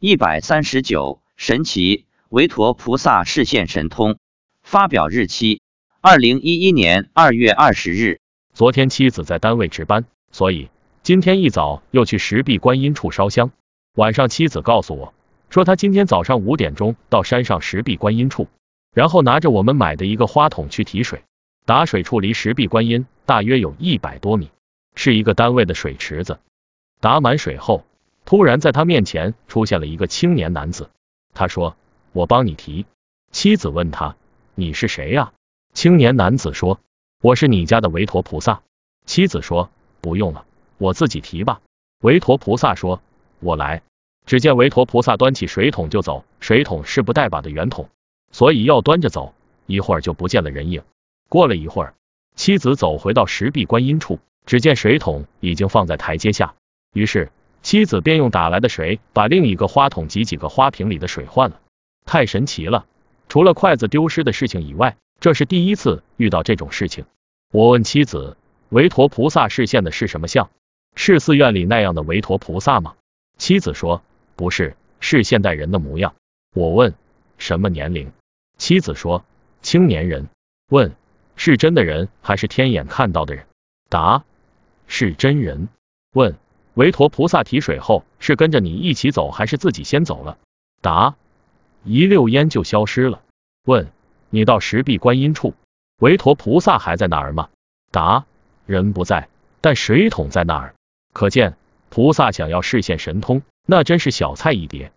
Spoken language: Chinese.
一百三十九，神奇，韦陀菩萨示现神通。发表日期：二零一一年二月二十日。昨天妻子在单位值班，所以今天一早又去石壁观音处烧香。晚上妻子告诉我，说她今天早上五点钟到山上石壁观音处，然后拿着我们买的一个花桶去提水。打水处离石壁观音大约有一百多米，是一个单位的水池子。打满水后，突然在他面前出现了一个青年男子。他说：“我帮你提。”妻子问他：“你是谁呀？”青年男子说：“我是你家的韦陀菩萨。”妻子说：“不用了，我自己提吧。”韦陀菩萨说：“我来。”只见韦陀菩萨端起水桶就走，水桶是不带把的圆桶，所以要端着走，一会儿就不见了人影。过了一会儿，妻子走回到石壁观音处，只见水桶已经放在台阶下。于是妻子便用打来的水把另一个花桶及几个花瓶里的水换了。太神奇了！除了筷子丢失的事情以外，这是第一次遇到这种事情。我问妻子，韦陀菩萨示现的是什么像？是寺院里那样的韦陀菩萨吗？妻子说不是，是现代人的模样。我问什么年龄？妻子说青年人。问。是真的人还是天眼看到的人？答：是真人。问：韦陀菩萨提水后是跟着你一起走还是自己先走了？答：一溜烟就消失了。问：你到石壁观音处，韦陀菩萨还在那儿吗？答：人不在，但水桶在那儿。可见菩萨想要示现神通，那真是小菜一碟。